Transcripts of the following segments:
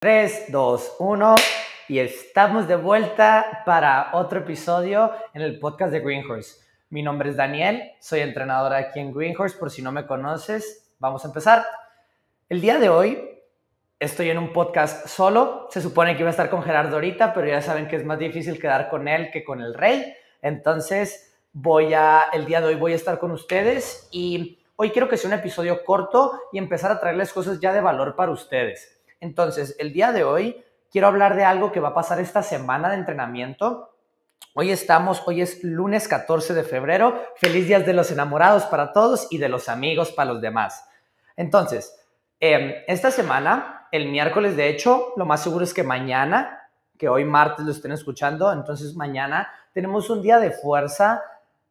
3, 2, 1 y estamos de vuelta para otro episodio en el podcast de Greenhorse. Mi nombre es Daniel, soy entrenador aquí en Greenhorse, por si no me conoces, vamos a empezar. El día de hoy estoy en un podcast solo, se supone que iba a estar con Gerardo ahorita, pero ya saben que es más difícil quedar con él que con el rey, entonces voy a, el día de hoy voy a estar con ustedes y hoy quiero que sea un episodio corto y empezar a traerles cosas ya de valor para ustedes. Entonces, el día de hoy quiero hablar de algo que va a pasar esta semana de entrenamiento. Hoy estamos, hoy es lunes 14 de febrero. Feliz días de los enamorados para todos y de los amigos para los demás. Entonces, em, esta semana, el miércoles, de hecho, lo más seguro es que mañana, que hoy martes lo estén escuchando, entonces mañana tenemos un día de fuerza,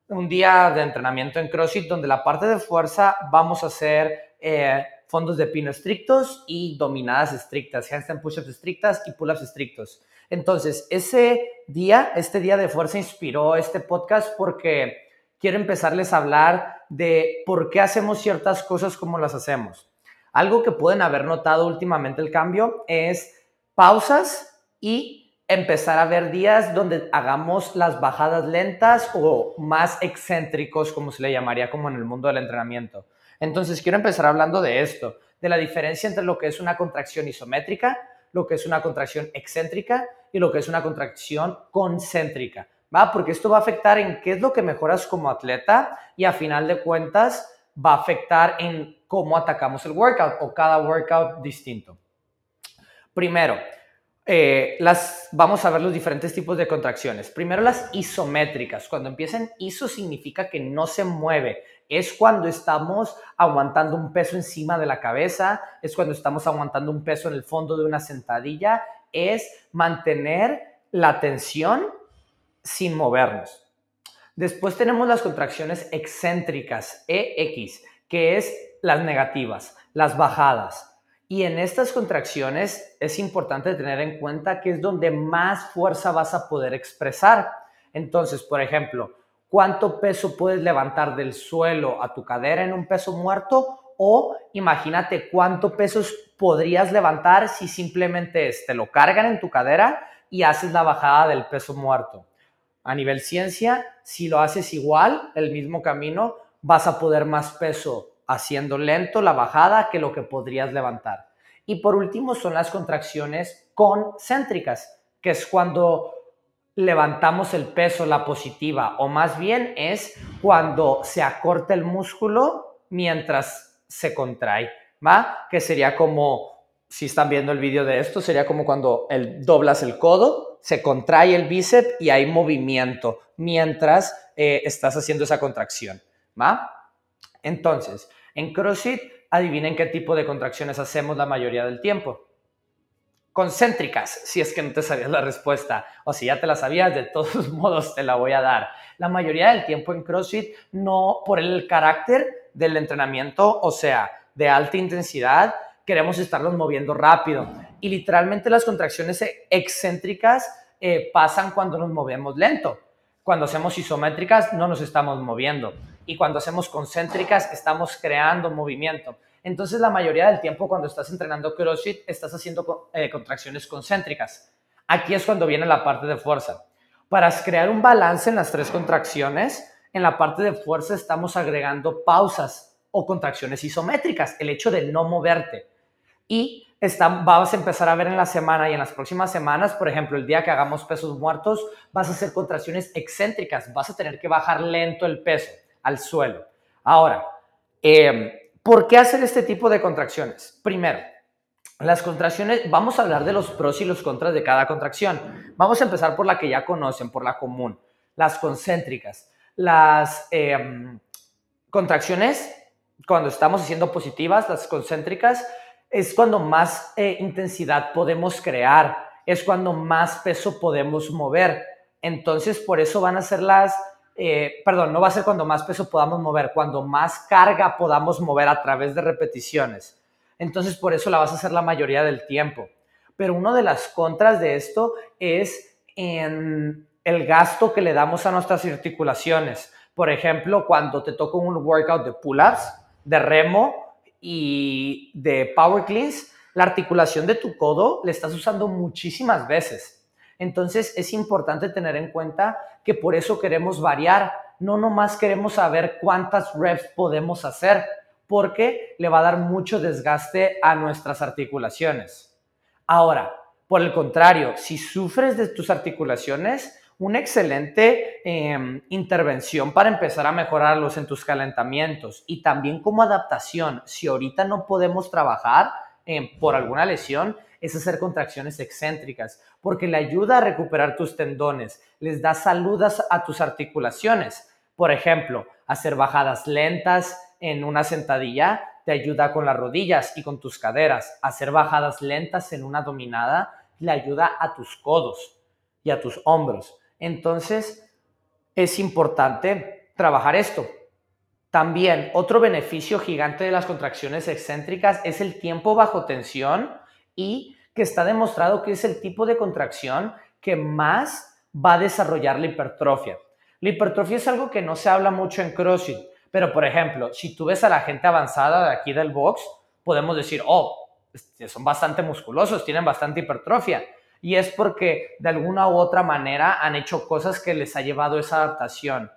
un día de entrenamiento en CrossFit donde la parte de fuerza vamos a hacer... Eh, fondos de pino estrictos y dominadas estrictas, handstand push-ups estrictas y pull-ups estrictos. Entonces, ese día, este día de fuerza inspiró este podcast porque quiero empezarles a hablar de por qué hacemos ciertas cosas como las hacemos. Algo que pueden haber notado últimamente el cambio es pausas y empezar a ver días donde hagamos las bajadas lentas o más excéntricos, como se le llamaría como en el mundo del entrenamiento. Entonces, quiero empezar hablando de esto, de la diferencia entre lo que es una contracción isométrica, lo que es una contracción excéntrica y lo que es una contracción concéntrica, ¿va? Porque esto va a afectar en qué es lo que mejoras como atleta y a final de cuentas va a afectar en cómo atacamos el workout o cada workout distinto. Primero, eh, las, vamos a ver los diferentes tipos de contracciones. Primero las isométricas. Cuando empiezan iso significa que no se mueve. Es cuando estamos aguantando un peso encima de la cabeza, es cuando estamos aguantando un peso en el fondo de una sentadilla, es mantener la tensión sin movernos. Después tenemos las contracciones excéntricas, EX, que es las negativas, las bajadas. Y en estas contracciones es importante tener en cuenta que es donde más fuerza vas a poder expresar. Entonces, por ejemplo, ¿cuánto peso puedes levantar del suelo a tu cadera en un peso muerto? O imagínate cuánto pesos podrías levantar si simplemente te lo cargan en tu cadera y haces la bajada del peso muerto. A nivel ciencia, si lo haces igual, el mismo camino, vas a poder más peso haciendo lento la bajada que lo que podrías levantar. Y por último son las contracciones concéntricas, que es cuando levantamos el peso, la positiva, o más bien es cuando se acorta el músculo mientras se contrae, ¿va? Que sería como, si están viendo el vídeo de esto, sería como cuando el, doblas el codo, se contrae el bíceps y hay movimiento mientras eh, estás haciendo esa contracción, ¿va? Entonces, en CrossFit, adivinen qué tipo de contracciones hacemos la mayoría del tiempo. Concéntricas, si es que no te sabías la respuesta, o si ya te la sabías, de todos modos te la voy a dar. La mayoría del tiempo en CrossFit, no por el carácter del entrenamiento, o sea, de alta intensidad, queremos estarlos moviendo rápido. Y literalmente las contracciones excéntricas eh, pasan cuando nos movemos lento. Cuando hacemos isométricas no nos estamos moviendo y cuando hacemos concéntricas estamos creando movimiento. Entonces la mayoría del tiempo cuando estás entrenando CrossFit estás haciendo eh, contracciones concéntricas. Aquí es cuando viene la parte de fuerza. Para crear un balance en las tres contracciones, en la parte de fuerza estamos agregando pausas o contracciones isométricas, el hecho de no moverte. Y vas a empezar a ver en la semana y en las próximas semanas, por ejemplo, el día que hagamos pesos muertos, vas a hacer contracciones excéntricas, vas a tener que bajar lento el peso al suelo. Ahora, em, ¿por qué hacer este tipo de contracciones? Primero, las contracciones, vamos a hablar de los pros y los contras de cada contracción. Vamos a empezar por la que ya conocen, por la común, las concéntricas. Las em, contracciones, cuando estamos haciendo positivas, las concéntricas, es cuando más eh, intensidad podemos crear, es cuando más peso podemos mover. Entonces, por eso van a ser las eh, perdón, no va a ser cuando más peso podamos mover, cuando más carga podamos mover a través de repeticiones. Entonces, por eso la vas a hacer la mayoría del tiempo. Pero una de las contras de esto es en el gasto que le damos a nuestras articulaciones. Por ejemplo, cuando te toca un workout de pull-ups, de remo y de power cleans, La articulación de tu codo le estás usando muchísimas veces. Entonces es importante tener en cuenta que por eso queremos variar. No nomás queremos saber cuántas reps podemos hacer, porque le va a dar mucho desgaste a nuestras articulaciones. Ahora, por el contrario, si sufres de tus articulaciones, una excelente em, intervención para empezar a mejorarlos en tus calentamientos y también como adaptación, si ahorita no podemos trabajar em, por alguna lesión, es hacer contracciones excéntricas, porque le ayuda a recuperar tus tendones, les da salud a tus articulaciones. Por ejemplo, hacer bajadas lentas en una sentadilla te ayuda con las rodillas y con tus caderas. Hacer bajadas lentas en una dominada le ayuda a tus codos y a tus hombros. Entonces, es importante trabajar esto. También otro beneficio gigante de las contracciones excéntricas es el tiempo bajo tensión y que está demostrado que es el tipo de contracción que más va a desarrollar la hipertrofia. La hipertrofia es algo que no se habla mucho en CrossFit, pero por ejemplo, si tú ves a la gente avanzada de aquí del box, podemos decir, oh, este, son bastante musculosos, tienen bastante hipertrofia y es porque de alguna u otra manera han hecho cosas que les ha llevado esa adaptación.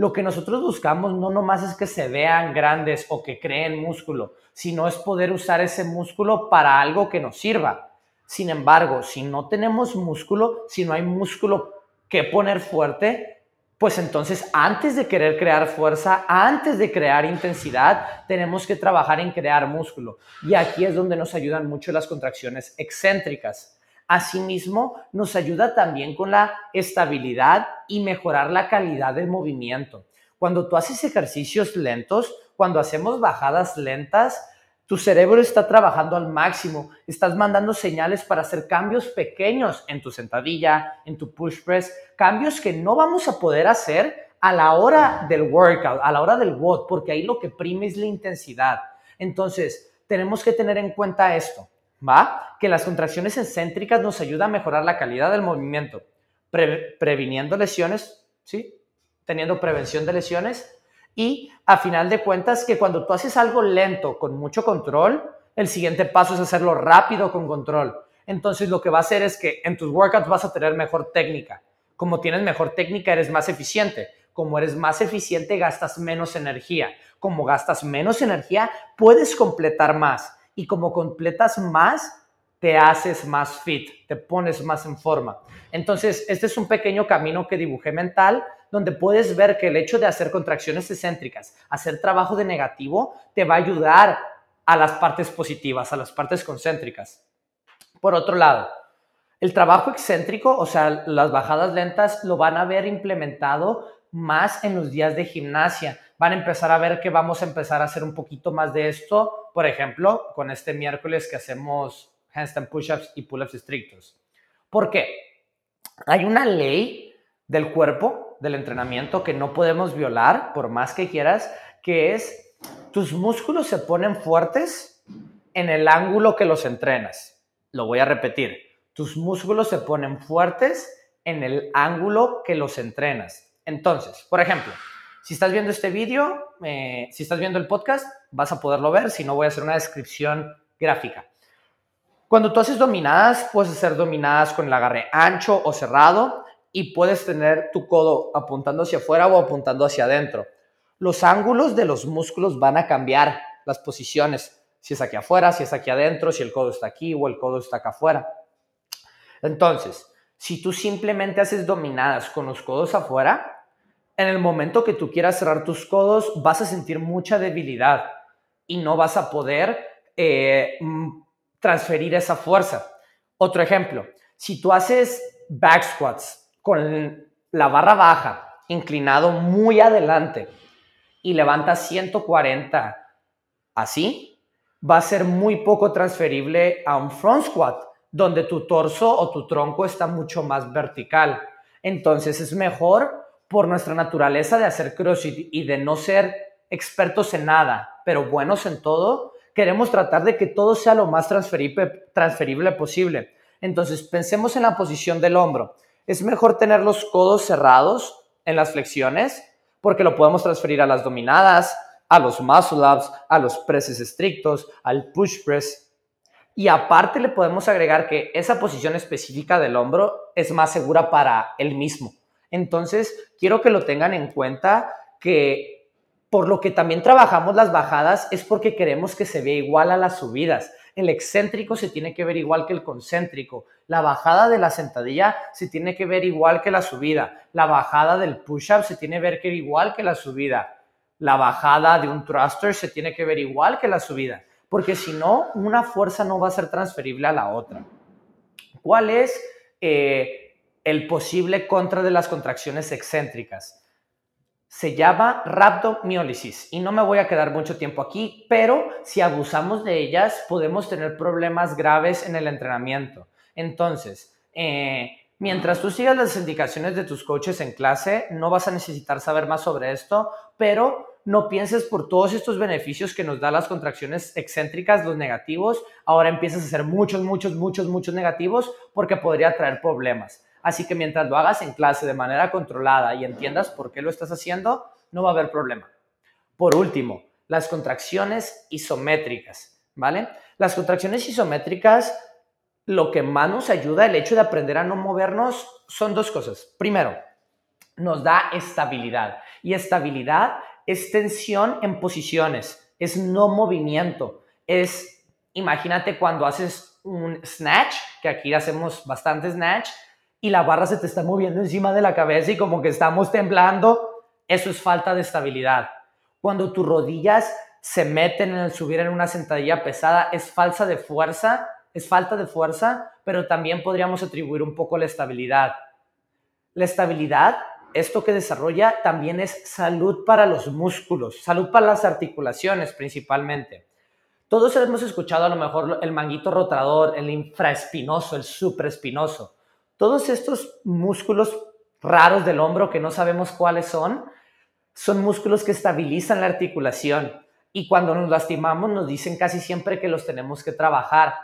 Lo que nosotros buscamos no nomás es que se vean grandes o que creen músculo, sino es poder usar ese músculo para algo que nos sirva. Sin embargo, si no tenemos músculo, si no hay músculo que poner fuerte, pues entonces antes de querer crear fuerza, antes de crear intensidad, tenemos que trabajar en crear músculo. Y aquí es donde nos ayudan mucho las contracciones excéntricas. Asimismo, nos ayuda también con la estabilidad y mejorar la calidad del movimiento. Cuando tú haces ejercicios lentos, cuando hacemos bajadas lentas, tu cerebro está trabajando al máximo, estás mandando señales para hacer cambios pequeños en tu sentadilla, en tu push press, cambios que no vamos a poder hacer a la hora del workout, a la hora del WOD, porque ahí lo que prime es la intensidad. Entonces, tenemos que tener en cuenta esto. ¿Va? Que las contracciones excéntricas nos ayudan a mejorar la calidad del movimiento, previniendo lesiones, ¿sí? Teniendo prevención de lesiones y a final de cuentas que cuando tú haces algo lento con mucho control, el siguiente paso es hacerlo rápido con control. Entonces lo que va a hacer es que en tus workouts vas a tener mejor técnica. Como tienes mejor técnica, eres más eficiente. Como eres más eficiente, gastas menos energía. Como gastas menos energía, puedes completar más y como completas más, te haces más fit, te pones más en forma. Entonces, este es un pequeño camino que dibujé mental donde puedes ver que el hecho de hacer contracciones excéntricas, hacer trabajo de negativo, te va a ayudar a las partes positivas, a las partes concéntricas. Por otro lado, el trabajo excéntrico, o sea, las bajadas lentas, lo van a ver implementado más en los días de gimnasia. Van a empezar a ver que vamos a empezar a hacer un poquito más de esto por ejemplo, con este miércoles que hacemos handstand push-ups y pull-ups estrictos. ¿Por qué? Hay una ley del cuerpo, del entrenamiento, que no podemos violar, por más que quieras, que es tus músculos se ponen fuertes en el ángulo que los entrenas. Lo voy a repetir. Tus músculos se ponen fuertes en el ángulo que los entrenas. Entonces, por ejemplo, si estás viendo este vídeo, eh, si estás viendo el podcast, vas a poderlo ver, si no voy a hacer una descripción gráfica. Cuando tú haces dominadas, puedes hacer dominadas con el agarre ancho o cerrado y puedes tener tu codo apuntando hacia afuera o apuntando hacia adentro. Los ángulos de los músculos van a cambiar las posiciones, si es aquí afuera, si es aquí adentro, si el codo está aquí o el codo está acá afuera. Entonces, si tú simplemente haces dominadas con los codos afuera, en el momento que tú quieras cerrar tus codos, vas a sentir mucha debilidad y no vas a poder eh, mm, transferir esa fuerza. Otro ejemplo, si tú haces back squats con la barra baja, inclinado muy adelante y levantas 140 así, va a ser muy poco transferible a un front squat, donde tu torso o tu tronco está mucho más vertical. Entonces es mejor por nuestra naturaleza de hacer CrossFit y de no ser expertos en nada, pero buenos en todo, queremos tratar de que todo sea lo más transferible, transferible posible. Entonces, pensemos en la posición del hombro. Es mejor tener los codos cerrados en las flexiones porque lo podemos transferir a las dominadas, a los muscle ups, a los presses estrictos, al push press. Y aparte le podemos agregar que esa posición específica del hombro es más segura para él mismo. Entonces, quiero que lo tengan en cuenta que por lo que también trabajamos las bajadas es porque queremos que se vea igual a las subidas. El excéntrico se tiene que ver igual que el concéntrico. La bajada de la sentadilla se tiene que ver igual que la subida. La bajada del push-up se tiene que ver igual que la subida. La bajada de un thruster se tiene que ver igual que la subida. Porque si no, una fuerza no va a ser transferible a la otra. ¿Cuál es eh, el posible contra de las contracciones excéntricas? se llama rhabdomiólisis y no me voy a quedar mucho tiempo aquí, pero si abusamos de ellas podemos tener problemas graves en el entrenamiento. Entonces, eh, mientras tú sigas las indicaciones de tus coaches en clase, no vas a necesitar saber más sobre esto, pero no pienses por todos estos beneficios que nos da las contracciones excéntricas, los negativos, ahora empiezas a hacer muchos, muchos, muchos, muchos negativos porque podría traer problemas. Así que mientras lo hagas en clase de manera controlada y entiendas por qué lo estás haciendo, no va a haber problema. Por último, las contracciones isométricas, ¿vale? Las contracciones isométricas, lo que más nos ayuda, el hecho de aprender a no movernos, son dos cosas. Primero, nos da estabilidad. Y estabilidad es tensión en posiciones, es no movimiento. Es, imagínate cuando haces un snatch, que aquí hacemos bastante snatch, y la barra se te está moviendo encima de la cabeza y como que estamos temblando, eso es falta de estabilidad. Cuando tus rodillas se meten en el subir en una sentadilla pesada, es falsa de fuerza, es falta de fuerza, pero también podríamos atribuir un poco la estabilidad. La estabilidad, esto que desarrolla, también es salud para los músculos, salud para las articulaciones principalmente. Todos hemos escuchado a lo mejor el manguito rotador, el infraespinoso, el supraespinoso. Todos estos músculos raros del hombro que no sabemos cuáles son, son músculos que estabilizan la articulación y cuando nos lastimamos nos dicen casi siempre que los tenemos que trabajar.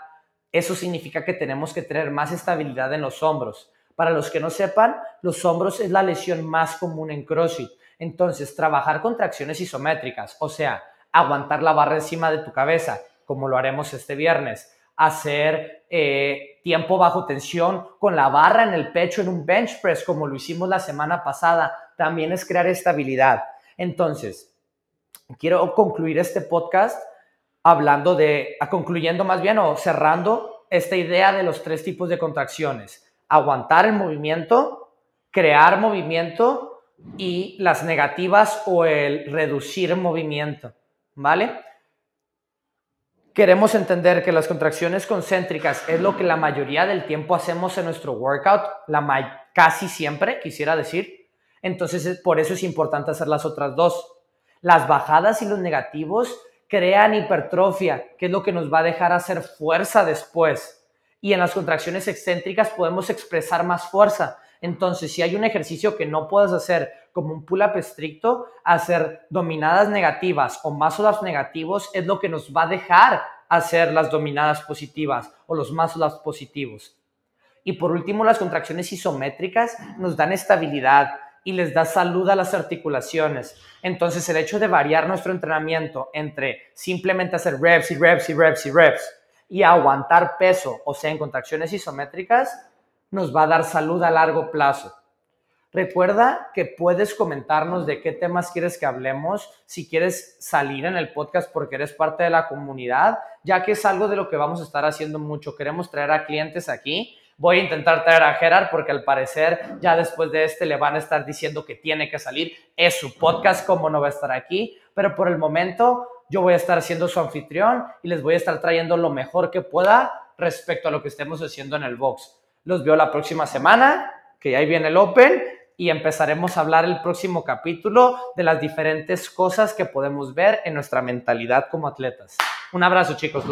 Eso significa que tenemos que tener más estabilidad en los hombros. Para los que no sepan, los hombros es la lesión más común en CrossFit. Entonces, trabajar contracciones isométricas, o sea, aguantar la barra encima de tu cabeza, como lo haremos este viernes, hacer eh, tiempo bajo tensión con la barra en el pecho en un bench press, como lo hicimos la semana pasada, también es crear estabilidad. Entonces, quiero concluir este podcast hablando de, concluyendo más bien o cerrando esta idea de los tres tipos de contracciones. Aguantar el movimiento, crear movimiento y las negativas o el reducir movimiento, ¿vale? Queremos entender que las contracciones concéntricas es lo que la mayoría del tiempo hacemos en nuestro workout, la casi siempre, quisiera decir. Entonces, por eso es importante hacer las otras dos. Las bajadas y los negativos crean hipertrofia, que es lo que nos va a dejar hacer fuerza después. Y en las contracciones excéntricas podemos expresar más fuerza. Entonces, si hay un ejercicio que no puedes hacer como un pull-up estricto, hacer dominadas negativas o muscle-ups negativos es lo que nos va a dejar hacer las dominadas positivas o los muscle-ups positivos. Y por último, las contracciones isométricas nos dan estabilidad y les da salud a las articulaciones. Entonces, el hecho de variar nuestro entrenamiento entre simplemente hacer reps y reps y reps y reps y aguantar peso, o sea, en contracciones isométricas, nos va a dar salud a largo plazo. Recuerda que puedes comentarnos de qué temas quieres que hablemos, si quieres salir en el podcast porque eres parte de la comunidad, ya que es algo de lo que vamos a estar haciendo mucho. Queremos traer a clientes aquí. Voy a intentar traer a Gerard porque al parecer ya después de este le van a estar diciendo que tiene que salir. Es su podcast, como no va a estar aquí. Pero por el momento yo voy a estar siendo su anfitrión y les voy a estar trayendo lo mejor que pueda respecto a lo que estemos haciendo en el box. Los veo la próxima semana, que ahí viene el Open y empezaremos a hablar el próximo capítulo de las diferentes cosas que podemos ver en nuestra mentalidad como atletas. Un abrazo chicos,